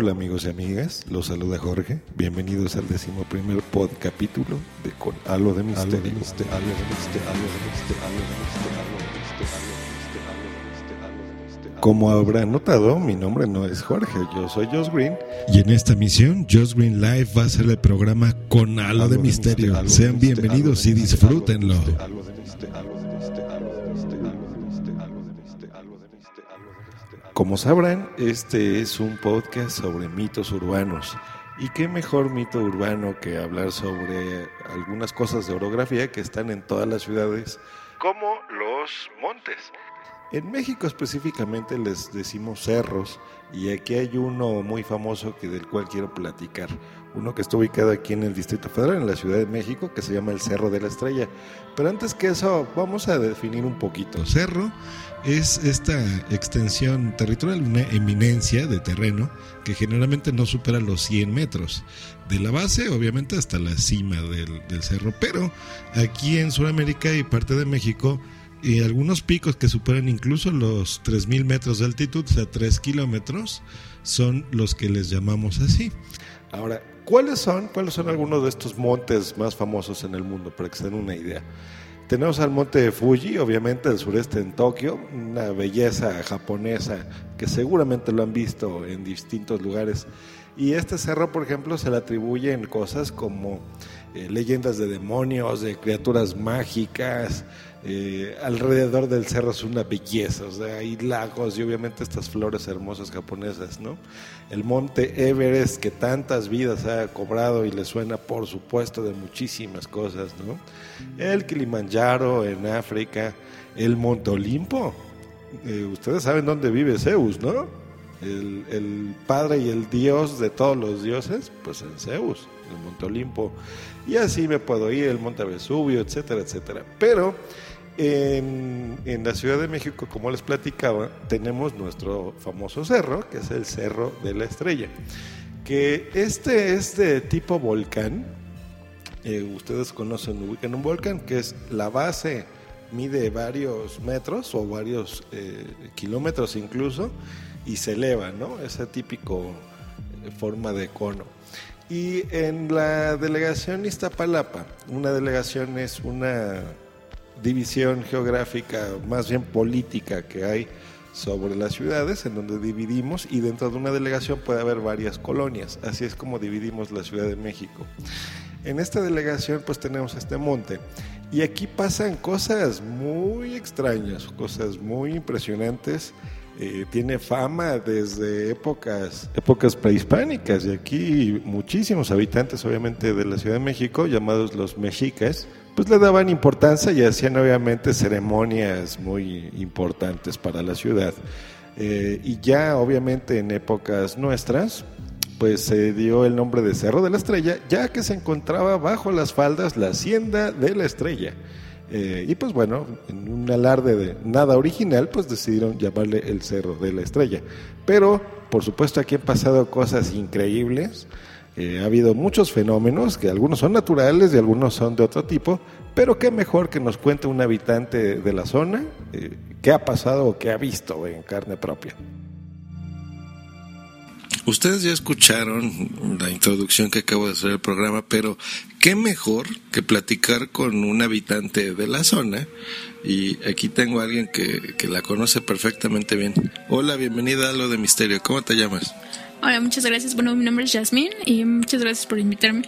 Hola amigos y amigas, los saluda Jorge. Bienvenidos al decimoprimer pod capítulo de Con Algo de Misterio. Como habrán notado, mi nombre no es Jorge, yo soy Josh Green. Y en esta misión, Josh Green Live va a ser el programa Con Algo de Misterio. Sean bienvenidos y disfrútenlo. Como sabrán, este es un podcast sobre mitos urbanos. ¿Y qué mejor mito urbano que hablar sobre algunas cosas de orografía que están en todas las ciudades, como los montes? En México específicamente les decimos cerros y aquí hay uno muy famoso que del cual quiero platicar. Uno que está ubicado aquí en el Distrito Federal, en la Ciudad de México, que se llama el Cerro de la Estrella. Pero antes que eso, vamos a definir un poquito. Cerro es esta extensión territorial, una eminencia de terreno que generalmente no supera los 100 metros. De la base, obviamente, hasta la cima del, cerro. Pero aquí en Sudamérica y parte de México, y algunos picos que superan incluso los 3.000 metros de altitud, o sea, 3 kilómetros, son los que les llamamos así. Ahora, ¿cuáles son, ¿cuáles son algunos de estos montes más famosos en el mundo? Para que se den una idea. Tenemos al monte Fuji, obviamente del sureste en Tokio, una belleza japonesa que seguramente lo han visto en distintos lugares. Y este cerro, por ejemplo, se le atribuyen cosas como eh, leyendas de demonios, de criaturas mágicas, eh, alrededor del cerro es una belleza, o sea, hay lagos y obviamente estas flores hermosas japonesas, ¿no? El monte Everest que tantas vidas ha cobrado y le suena, por supuesto, de muchísimas cosas, ¿no? El Kilimanjaro en África, el Monte Olimpo, eh, ustedes saben dónde vive Zeus, ¿no? El, el, padre y el dios de todos los dioses, pues en Zeus, el Monte Olimpo. Y así me puedo ir, el Monte Vesubio, etcétera, etcétera. Pero en, la Ciudad de México, como les platicaba, tenemos nuestro famoso cerro, que es el Cerro de la Estrella. Que este es de tipo volcán. Eh, ustedes conocen, ubican un volcán, que es la base, mide varios metros o varios eh, kilómetros incluso, y se eleva, ¿no? Esa típico eh, forma de cono. Y en la delegación Iztapalapa, una delegación es una división geográfica, más bien política que hay sobre las ciudades, en donde dividimos y dentro de una delegación puede haber varias colonias. Así es como dividimos la Ciudad de México. En esta delegación pues tenemos este monte y aquí pasan cosas muy extrañas, cosas muy impresionantes. Eh, tiene fama desde épocas, épocas prehispánicas y aquí muchísimos habitantes obviamente de la Ciudad de México llamados los mexicas pues le daban importancia y hacían obviamente ceremonias muy importantes para la ciudad. Eh, y ya obviamente en épocas nuestras, pues se dio el nombre de Cerro de la Estrella, ya que se encontraba bajo las faldas la hacienda de la Estrella. Eh, y pues bueno, en un alarde de nada original, pues decidieron llamarle el Cerro de la Estrella. Pero, por supuesto, aquí han pasado cosas increíbles. Eh, ha habido muchos fenómenos, que algunos son naturales y algunos son de otro tipo, pero qué mejor que nos cuente un habitante de la zona eh, qué ha pasado o qué ha visto en carne propia. Ustedes ya escucharon la introducción que acabo de hacer al programa, pero qué mejor que platicar con un habitante de la zona. Y aquí tengo a alguien que, que la conoce perfectamente bien. Hola, bienvenida a lo de Misterio. ¿Cómo te llamas? Hola, muchas gracias. Bueno, mi nombre es Jasmine y muchas gracias por invitarme.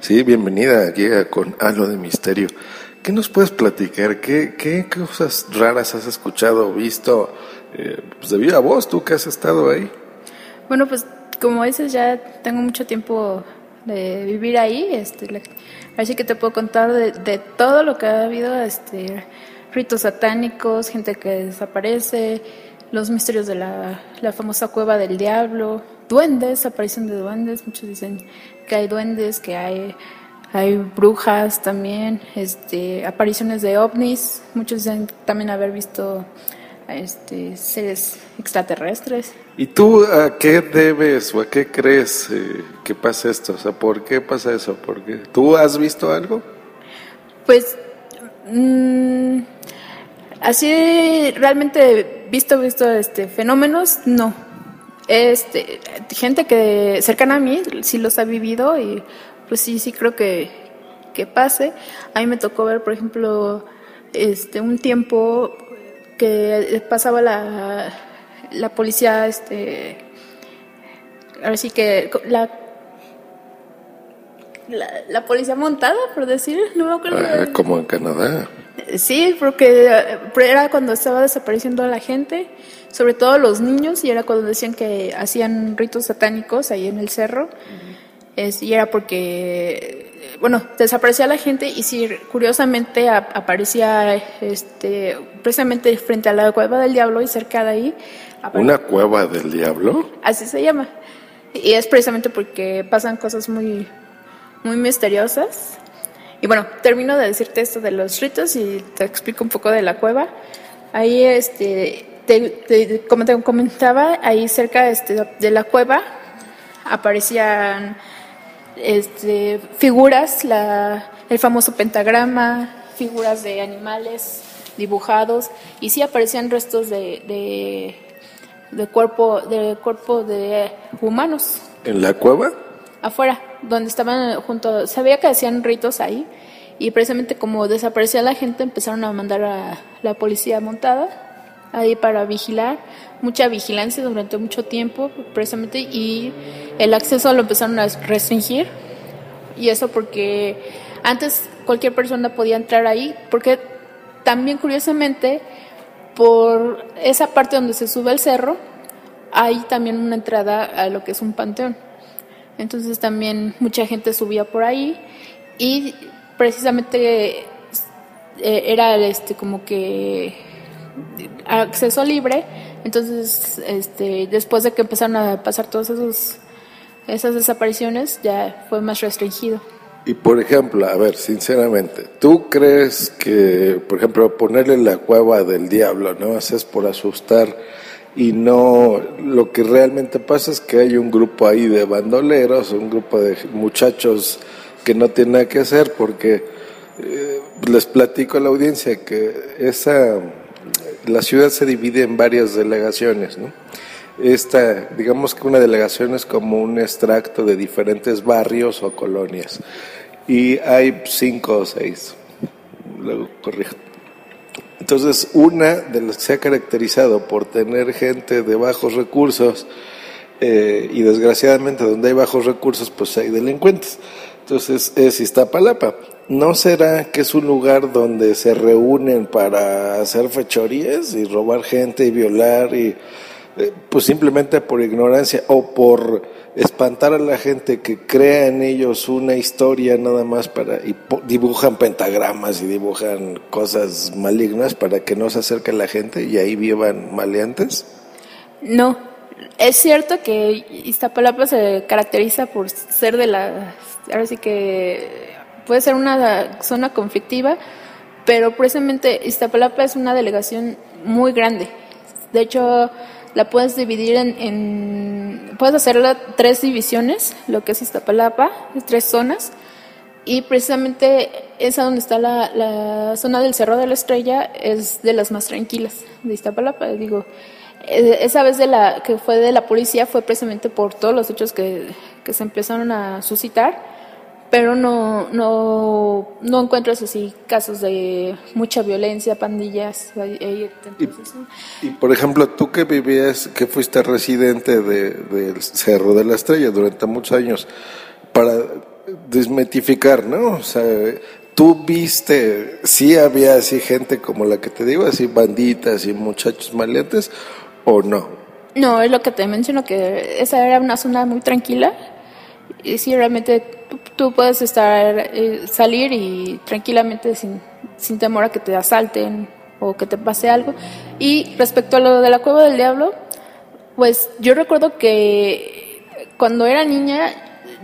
Sí, bienvenida aquí con Algo de Misterio. ¿Qué nos puedes platicar? ¿Qué, qué cosas raras has escuchado o visto eh, pues debido a vos, tú que has estado ahí? Bueno, pues como dices, ya tengo mucho tiempo de vivir ahí, este, así que te puedo contar de, de, todo lo que ha habido, este, ritos satánicos, gente que desaparece, los misterios de la, la famosa cueva del diablo, duendes, aparición de duendes, muchos dicen que hay duendes, que hay, hay brujas también, este, apariciones de ovnis, muchos dicen también haber visto este, seres extraterrestres. ¿Y tú a qué debes o a qué crees eh, que pasa esto? O sea, ¿por qué pasa eso? ¿Por ¿Tú has visto algo? Pues, mm, así realmente visto, visto este, fenómenos, no este, gente que cercana a mí sí los ha vivido y pues sí, sí creo que, que pase. A mí me tocó ver, por ejemplo, este, un tiempo que pasaba la, la policía, este, ahora sí que la, la, policía montada, por decir, no me. Ah, como en Canadá. Sí, porque era cuando estaba desapareciendo la gente, sobre todo los niños, y era cuando decían que hacían ritos satánicos ahí en el cerro. es, y era porque, bueno, desaparecía la gente y sí, curiosamente aparecía este, precisamente frente a la cueva del diablo y cerca de ahí. ¿Una cueva del diablo? Así se llama. Y es precisamente porque pasan cosas muy, muy misteriosas. Y bueno, termino de decirte esto de los ritos y te explico un poco de la cueva. Ahí, este, te, como te comentaba, ahí cerca este, de la cueva aparecían este, figuras, la, el famoso pentagrama, figuras de animales dibujados y sí aparecían restos de, de, de cuerpo de cuerpo de humanos. ¿En la cueva? Afuera donde estaban junto, sabía que hacían ritos ahí y precisamente como desaparecía la gente empezaron a mandar a la policía montada ahí para vigilar, mucha vigilancia durante mucho tiempo precisamente y el acceso lo empezaron a restringir y eso porque antes cualquier persona podía entrar ahí porque también curiosamente por esa parte donde se sube el cerro hay también una entrada a lo que es un panteón. Entonces también mucha gente subía por ahí y precisamente eh, era este como que acceso libre. Entonces, este, después de que empezaron a pasar todas esos, esas desapariciones, ya fue más restringido. Y por ejemplo, a ver, sinceramente, ¿tú crees que, por ejemplo, ponerle la cueva del diablo, ¿no? Es por asustar y no lo que realmente pasa es que hay un grupo ahí de bandoleros, un grupo de muchachos que no tienen nada que hacer porque eh, les platico a la audiencia que esa la ciudad se divide en varias delegaciones, ¿no? Esta, digamos que una delegación es como un extracto de diferentes barrios o colonias y hay cinco o seis, luego corrijo entonces, una de las que se ha caracterizado por tener gente de bajos recursos, eh, y desgraciadamente donde hay bajos recursos, pues hay delincuentes. Entonces, es Iztapalapa. ¿No será que es un lugar donde se reúnen para hacer fechorías y robar gente y violar y eh, pues simplemente por ignorancia o por espantar a la gente que crea en ellos una historia nada más para y dibujan pentagramas y dibujan cosas malignas para que no se acerque la gente y ahí vivan maleantes? No, es cierto que Iztapalapa se caracteriza por ser de la ahora sí que puede ser una zona conflictiva, pero precisamente Iztapalapa es una delegación muy grande. De hecho, la puedes dividir en, puedes hacerla tres divisiones, lo que es Iztapalapa, tres zonas, y precisamente esa donde está la, la zona del Cerro de la Estrella es de las más tranquilas de Iztapalapa, digo, eh, esa vez de la que fue de la policía fue precisamente por todos los hechos que, que se empezaron a suscitar pero no, no, no encuentras así casos de mucha violencia, pandillas. y, por ejemplo, tú que vivías, que fuiste residente del Cerro de la Estrella durante muchos años, para desmitificar, ¿no? O sea, tú viste, sí había así gente como la que te digo, así banditas y muchachos maleantes, o no? No, es lo que te menciono, que esa era una zona muy tranquila y sí, realmente tú, puedes estar, eh, salir y tranquilamente sin, sin temor a que te asalten o que te pase algo. Y respecto a lo de la cueva del diablo, pues yo recuerdo que cuando era niña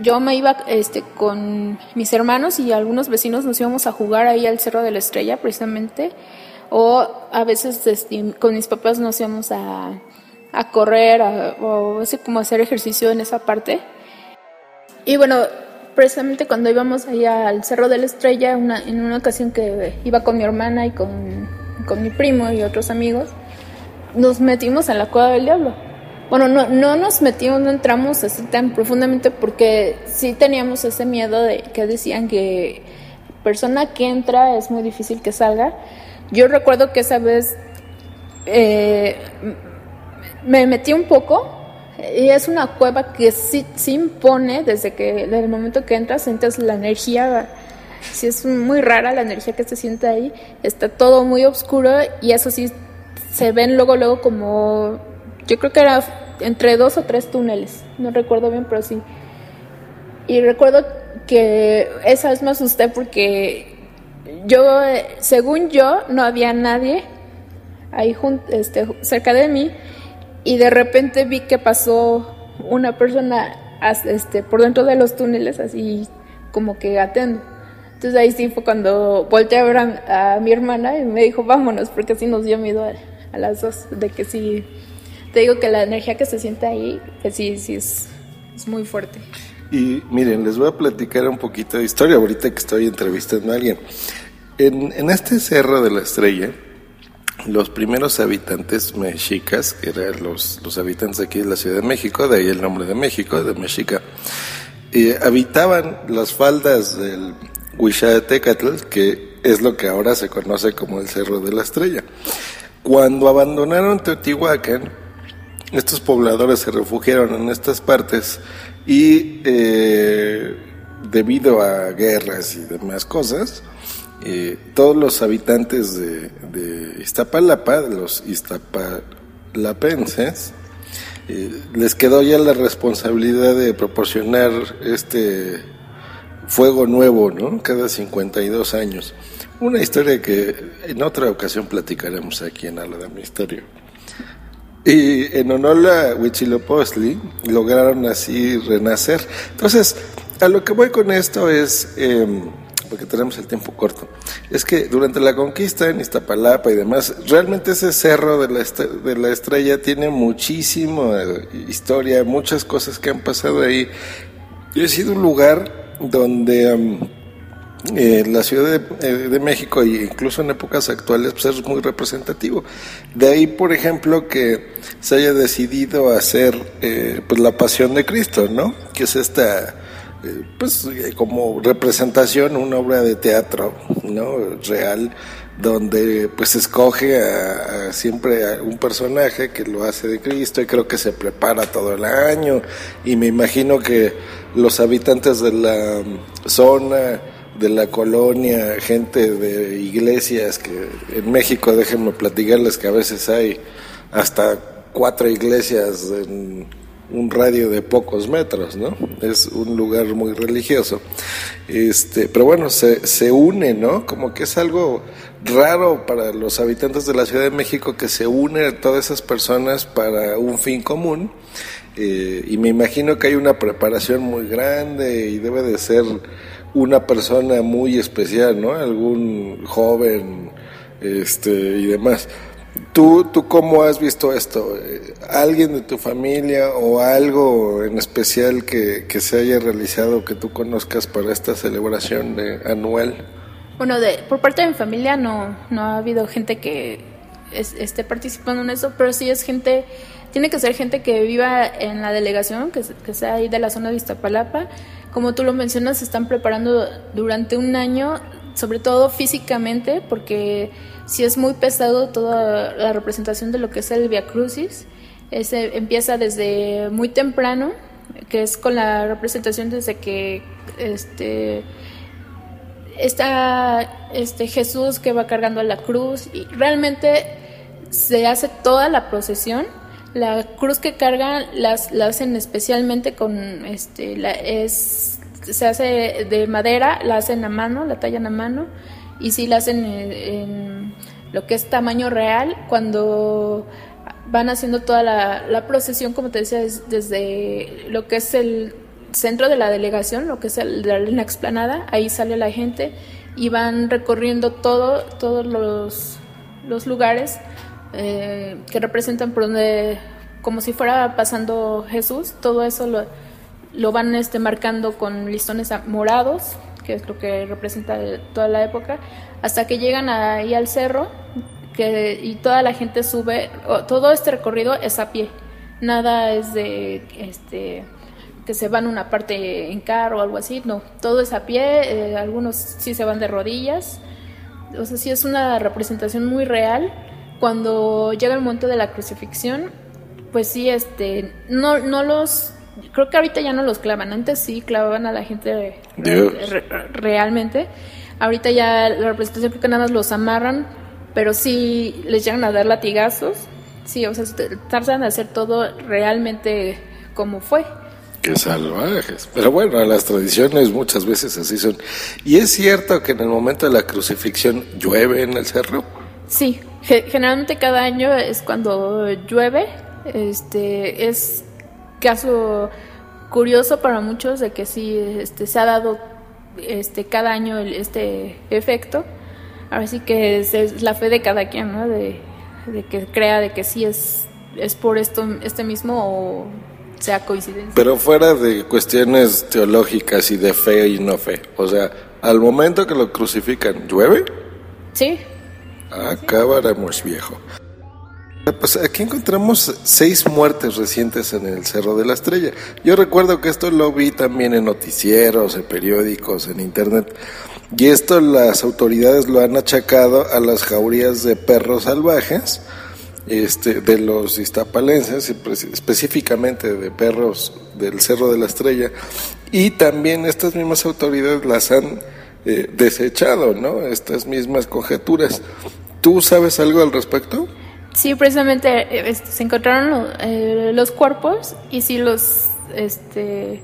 yo me iba este, con mis hermanos y algunos vecinos nos íbamos a jugar ahí al Cerro de la Estrella precisamente o a veces este, con mis papás nos íbamos a, a correr o así como hacer ejercicio en esa parte y bueno, precisamente cuando íbamos allá al Cerro de la Estrella, una, en una ocasión que iba con mi hermana y con, con mi primo y otros amigos, nos metimos en la cueva del diablo. bueno, no, no nos metimos, no entramos así tan profundamente porque sí teníamos ese miedo de que decían que persona que entra es muy difícil que salga. Yo recuerdo que esa vez eh, me metí un poco y es una cueva que sí, sí impone desde que desde el momento que entras sientes la energía. Sí es muy rara la energía que se siente ahí. Está todo muy oscuro y eso sí se ven luego luego como yo creo que era entre dos o tres túneles, no recuerdo bien, pero sí. Y recuerdo que esa vez me asusté porque yo, según yo, no había nadie ahí este, cerca de mí y de repente vi que pasó una persona este, por dentro de los túneles así como que gateando. Entonces ahí sí fue cuando volteé a ver a, mi hermana y me dijo vámonos porque así nos dio miedo a, a las dos de que sí te digo que la energía que se siente ahí, que sí, sí es, es muy fuerte. Y miren, les voy a platicar un poquito de historia ahorita que estoy entrevistando a alguien. En, en este Cerro de la Estrella, los primeros habitantes mexicas, que eran los, los habitantes aquí de la Ciudad de México, de ahí el nombre de México, de Mexica, eh, habitaban las faldas del Huixatecatl, que es lo que ahora se conoce como el Cerro de la Estrella. Cuando abandonaron Teotihuacán, estos pobladores se refugiaron en estas partes y eh, debido a guerras y demás cosas, eh, todos los habitantes de, de Iztapalapa, los iztapalapenses, eh, les quedó ya la responsabilidad de proporcionar este fuego nuevo, ¿no? Cada 52 años. Una historia que en otra ocasión platicaremos aquí en Ala de Misterio. Y en honor a Huitzilopochtli lograron así renacer. Entonces, a lo que voy con esto es, em, porque tenemos el tiempo corto, es que durante la conquista en Iztapalapa y demás, realmente ese cerro de la, de la estrella tiene muchísima historia, muchas cosas que han pasado ahí. Y ha sido un lugar donde... Em, eh, la Ciudad eh, de, México, e incluso en épocas actuales, pues es muy representativo. De ahí, por ejemplo, que se haya decidido hacer eh, pues la Pasión de Cristo, ¿no? Que es esta, pues como representación, una obra de teatro, ¿no? Real, donde pues escoge a, siempre a un personaje que lo hace de Cristo y creo que se prepara todo el año y me imagino que los habitantes de la zona de la colonia, gente de iglesias, que en México déjenme platicarles que a veces hay hasta cuatro iglesias en un radio de pocos metros, ¿no? Es un lugar muy religioso. Este, pero bueno, se, se une, ¿no? Como que es algo raro para los habitantes de la Ciudad de México que se une todas esas personas para un fin común. Eh, y me imagino que hay una preparación muy grande y debe de ser una persona muy especial, ¿no? Algún joven este, y demás. ¿Tú, ¿Tú cómo has visto esto? ¿Alguien de tu familia o algo en especial que, que se haya realizado que tú conozcas para esta celebración de, anual? Bueno, de, por parte de mi familia no, no ha habido gente que esté participando en eso, pero sí es gente, tiene que ser gente que viva en la delegación, que, que sea ahí de la zona de Iztapalapa como tú lo mencionas, se están preparando durante un año, sobre todo físicamente, porque si es muy pesado toda la representación de lo que es el Via Crucis. Empieza desde muy temprano, que es con la representación desde que este está este Jesús que va cargando la cruz y realmente se hace toda la procesión la cruz que cargan las la hacen especialmente con este la es se hace de madera, la hacen a mano, la tallan a mano y sí la hacen en, lo que es tamaño real. Cuando van haciendo toda la, procesión, como te decía, desde lo que es el centro de la delegación, lo que es el, la explanada, ahí sale la gente y van recorriendo todo, todos los, los lugares eh, que representan por donde, como si fuera pasando Jesús, todo eso lo, lo van este, marcando con listones morados, que es lo que representa toda la época, hasta que llegan ahí al cerro que, y toda la gente sube, todo este recorrido es a pie. nada es de este que se van una parte en carro o algo así, no, todo es a pie, eh, algunos sí se van de rodillas, o sea, sí es una representación muy real. Cuando llega el momento de la crucifixión, pues sí, este, no, no los, creo que ahorita ya no los clavan, antes sí clavaban a la gente realmente, ahorita ya la representación creo que nada más los amarran, pero sí les llegan a dar latigazos, sí, o sea, tratan de hacer todo realmente como fue. Qué salvajes. Pero bueno, las tradiciones muchas veces así son. ¿Y es cierto que en el momento de la crucifixión llueve en el cerro? Sí, generalmente cada año es cuando llueve. Este es caso curioso para muchos de que sí este, se ha dado este cada año este efecto. Ahora sí que es, la fe de cada quien, ¿no? De, de que crea de que sí es es por esto este mismo o sea coincidencia. Pero fuera de cuestiones teológicas y de fe y no fe, o sea, al momento que lo crucifican, ¿llueve? Sí. Acabaremos viejo. Pues aquí encontramos seis muertes recientes en el Cerro de la Estrella. Yo recuerdo que esto lo vi también en noticieros, en periódicos, en internet. Y esto las autoridades lo han achacado a las jaurías de perros salvajes este, de los iztapalenses, específicamente de perros del Cerro de la Estrella, y también estas mismas autoridades las han eh, desechado, ¿no? Estas mismas conjeturas. ¿Tú sabes algo al respecto? Sí, precisamente este, se encontraron eh, los cuerpos y sí los este,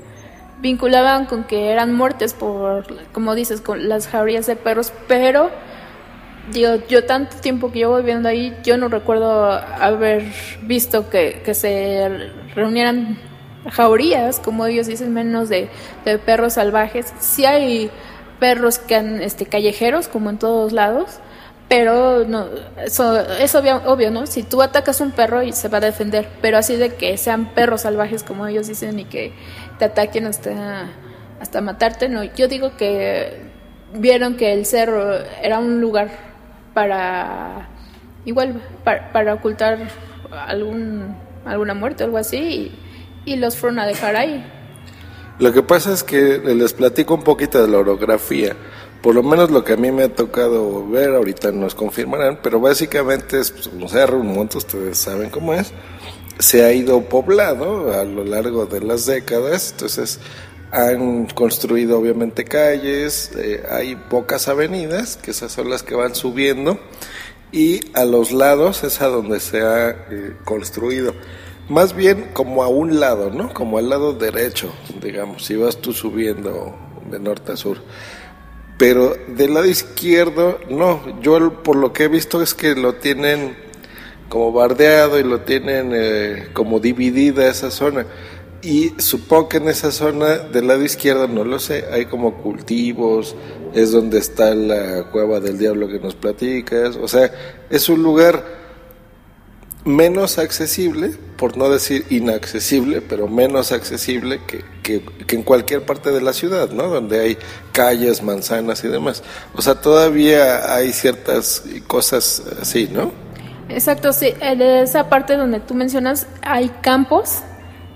vinculaban con que eran muertes por, como dices, con las jaurías de perros, pero digo, yo tanto tiempo que llevo viviendo ahí, yo no recuerdo haber visto que, se reunieran jaurías, como ellos dicen, menos de, perros salvajes. Sí hay perros que han, este, callejeros, como en todos lados, pero no, eso es obvio, obvio, ¿no? Si tú atacas un perro y se va a defender, pero así de que sean perros salvajes, como ellos dicen, y que te ataquen hasta, hasta matarte, no. Yo digo que vieron que el cerro era un lugar para igual para, ocultar algún alguna muerte o algo así y, los fueron a dejar ahí. Lo que pasa es que les platico un poquito de la orografía. Por lo menos lo que a mí me ha tocado ver, ahorita nos confirmarán, pero básicamente es pues, un cerro, un monte, ustedes saben cómo es. Se ha ido poblado a lo largo de las décadas, entonces han construido obviamente calles, eh, hay pocas avenidas, que esas son las que van subiendo, y a los lados es a donde se ha eh, construido. Más bien como a un lado, ¿no? Como al lado derecho, digamos, si vas tú subiendo de norte a sur. Pero del lado izquierdo, no. Yo por lo que he visto es que lo tienen como bardeado y lo tienen eh, como dividida esa zona. Y supongo que en esa zona del lado izquierdo, no lo sé, hay como cultivos, es donde está la cueva del diablo que nos platicas, o sea, es un lugar menos accesible, por no decir inaccesible, pero menos accesible que, que, en cualquier parte de la ciudad, ¿no? Donde hay calles, manzanas y demás. O sea, todavía hay ciertas cosas así, ¿no? Exacto, sí. En esa parte donde tú mencionas hay campos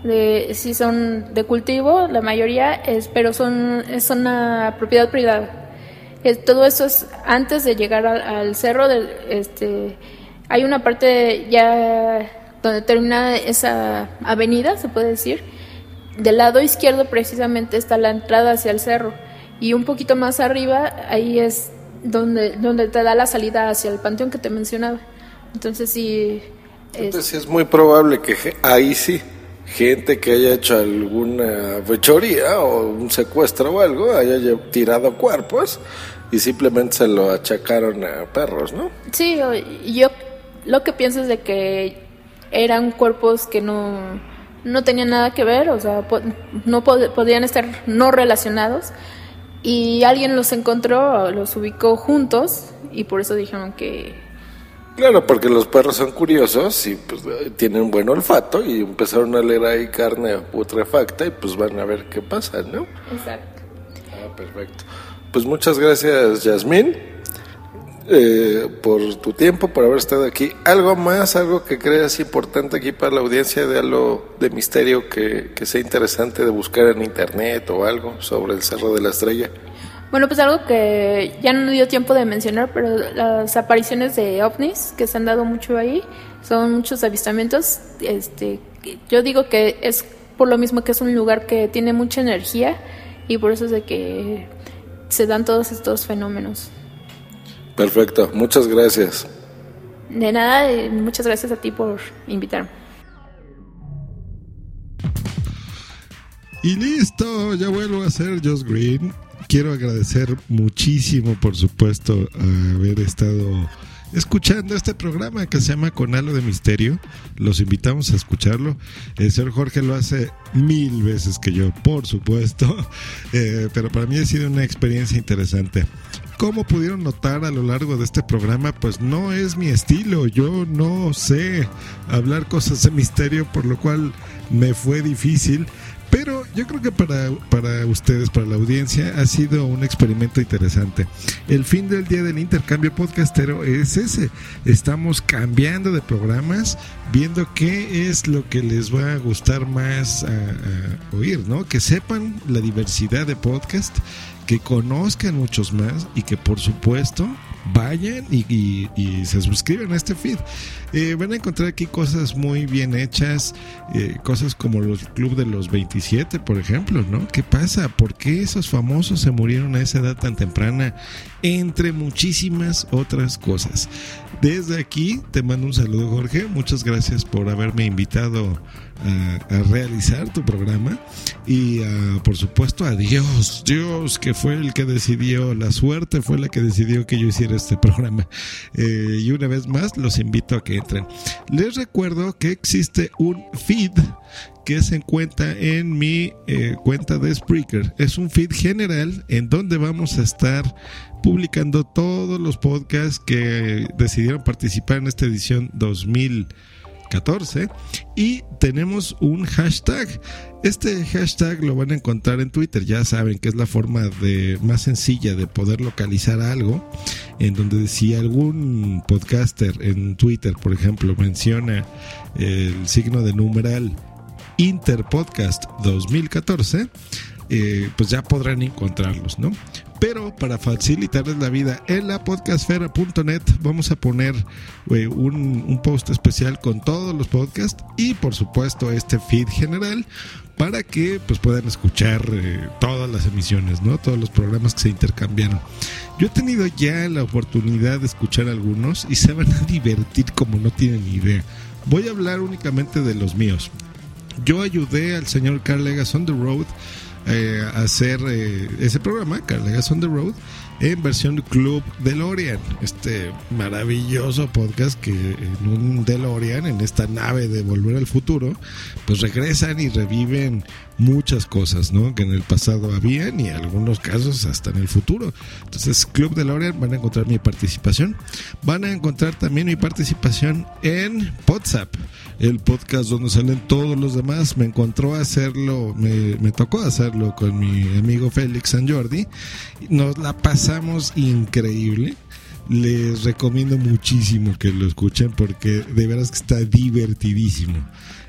de si son de cultivo, la mayoría es, pero son es una propiedad privada. todo eso es antes de llegar al, cerro del este hay una parte ya donde termina esa avenida, se puede decir. Del lado izquierdo precisamente está la entrada hacia el cerro y un poquito más arriba ahí es donde donde te da la salida hacia el panteón que te mencionaba. Entonces sí Entonces es muy probable que ahí sí gente que haya hecho alguna fechoría o un secuestro o algo, haya tirado cuerpos y simplemente se lo achacaron a perros, ¿no? Sí, yo lo que pienso es de que eran cuerpos que no, no tenían nada que ver, o sea, no podían estar no relacionados y alguien los encontró, los ubicó juntos y por eso dijeron que Claro, porque los perros son curiosos y pues tienen buen olfato y empezaron a leer ahí carne putrefacta y pues van a ver qué pasa, ¿no? Exacto. Ah, perfecto. Pues muchas gracias, Yasmín. Eh, por tu tiempo, por haber estado aquí. ¿Algo más, algo que creas importante aquí para la audiencia de algo de misterio que, que sea interesante de buscar en internet o algo sobre el Cerro de la Estrella? Bueno, pues algo que ya no dio tiempo de mencionar, pero las apariciones de ovnis que se han dado mucho ahí, son muchos avistamientos. Este, yo digo que es por lo mismo que es un lugar que tiene mucha energía y por eso es de que se dan todos estos fenómenos. Perfecto, muchas gracias. De nada, muchas gracias a ti por invitarme. Y listo, ya vuelvo a ser Josh Green. Quiero agradecer muchísimo, por supuesto, haber estado escuchando este programa que se llama Con Halo de Misterio. Los invitamos a escucharlo. El señor Jorge lo hace mil veces que yo, por supuesto, eh, pero para mí ha sido una experiencia interesante. Como pudieron notar a lo largo de este programa, pues no es mi estilo. Yo no sé hablar cosas de misterio, por lo cual me fue difícil. Pero yo creo que para, para ustedes, para la audiencia, ha sido un experimento interesante. El fin del día del intercambio podcastero es ese. Estamos cambiando de programas, viendo qué es lo que les va a gustar más a, oír, ¿no? Que sepan la diversidad de podcast, que conozcan muchos más y que por supuesto vayan y, se suscriban a este feed. Eh, van a encontrar aquí cosas muy bien hechas, eh, cosas como los Club de los 27, por ejemplo, ¿no? ¿Qué pasa? ¿Por qué esos famosos se murieron a esa edad tan temprana? Entre muchísimas otras cosas. Desde aquí te mando un saludo, Jorge. Muchas gracias por haberme invitado a, realizar tu programa y por supuesto a Dios, Dios que fue el que decidió, la suerte fue la que decidió que yo hiciera este programa. Eh, y una vez más los invito a que entren. Les recuerdo que existe un feed que se encuentra en mi eh, cuenta de Spreaker. Es un feed general en donde vamos a estar publicando todos los podcasts que decidieron participar en esta edición 2000. 14 y tenemos un hashtag. Este hashtag lo van a encontrar en Twitter, ya saben que es la forma de más sencilla de poder localizar algo, en donde si algún podcaster en Twitter, por ejemplo, menciona el signo de numeral Interpodcast 2014, eh, pues ya podrán encontrarlos, ¿no? Pero para facilitarles la vida en la podcastfera.net vamos a poner eh, un, post especial con todos los podcasts y por supuesto este feed general para que pues puedan escuchar eh, todas las emisiones, ¿no? Todos los programas que se intercambiaron. Yo he tenido ya la oportunidad de escuchar algunos y se van a divertir como no tienen idea. Voy a hablar únicamente de los míos. Yo ayudé al señor Carl Legas on the Road eh, hacer eh, ese programa, Carlegas on the Road, en versión Club DeLorean. Este maravilloso podcast que en un DeLorean, en esta nave de Volver al Futuro, pues regresan y reviven muchas cosas, ¿no? Que en el pasado habían y en algunos casos hasta en el futuro. Entonces, Club DeLorean van a encontrar mi participación. Van a encontrar también mi participación en WhatsApp, el podcast donde salen todos los demás. Me encontró hacerlo, me, me tocó hacerlo con mi amigo Félix San Jordi. Nos la pasamos increíble les recomiendo muchísimo que lo escuchen porque de veras que está divertidísimo.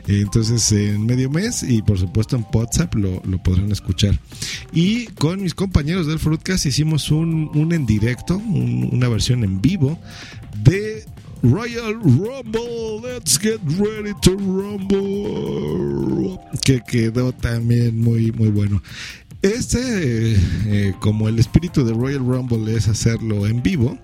Entonces, en medio mes y por supuesto en WhatsApp lo, podrán escuchar. Y con mis compañeros del Fruitcast hicimos un, un en directo, una versión en vivo de Royal Rumble, let's get ready to rumble, que quedó también muy muy bueno. Este, eh, como el espíritu de Royal Rumble es hacerlo en vivo,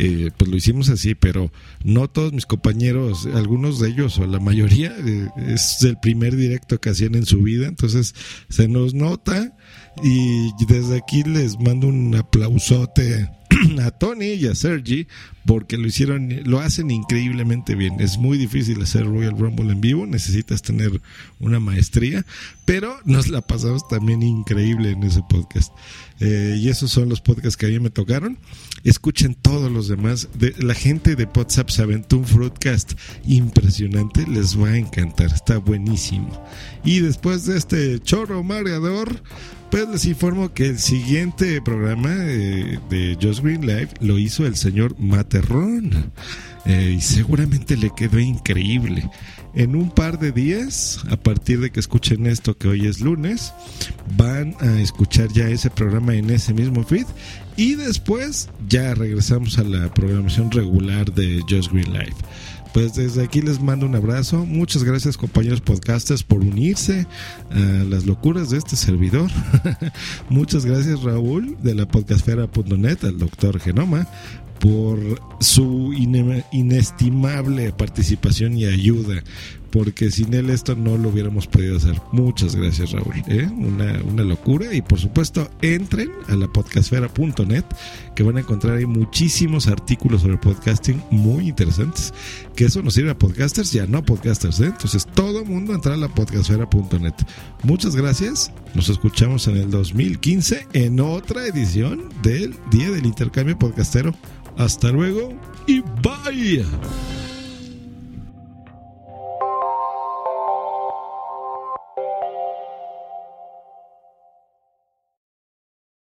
eh, pues lo hicimos así, pero no todos mis compañeros, algunos de ellos o la mayoría, eh, es el primer directo que hacían en su vida, entonces se nos nota y desde aquí les mando un aplausote a Tony y a Sergi porque lo hicieron, lo hacen increíblemente bien. Es muy difícil hacer Royal Rumble en vivo, necesitas tener una maestría, pero nos la pasamos también increíble en ese podcast. Eh, y esos son los podcasts que a mí me tocaron. Escuchen todos los demás. De, la gente de WhatsApp se aventó un Fruitcast impresionante. Les va a encantar. Está buenísimo. Y después de este chorro mareador, pues les informo que el siguiente programa eh, de Just Green Live lo hizo el señor Materrón. Eh, y seguramente le quedó increíble. En un par de días, a partir de que escuchen esto, que hoy es lunes, van a escuchar ya ese programa en ese mismo feed. Y después ya regresamos a la programación regular de Just Green Live. Pues desde aquí les mando un abrazo. Muchas gracias compañeros podcasters por unirse a las locuras de este servidor. Muchas gracias Raúl de la podcastfera.net, al doctor Genoma, por su inestimable participación y ayuda, porque sin él esto no lo hubiéramos podido hacer. Muchas gracias Raúl, ¿eh? una, locura y por supuesto entren a la podcastfera.net que van a encontrar ahí muchísimos artículos sobre podcasting muy interesantes, que eso nos sirve a podcasters y a no podcasters, ¿eh? entonces todo mundo entra a la podcastfera.net. Muchas gracias, nos escuchamos en el 2015 en otra edición del Día del Intercambio Podcastero. Hasta luego y bye.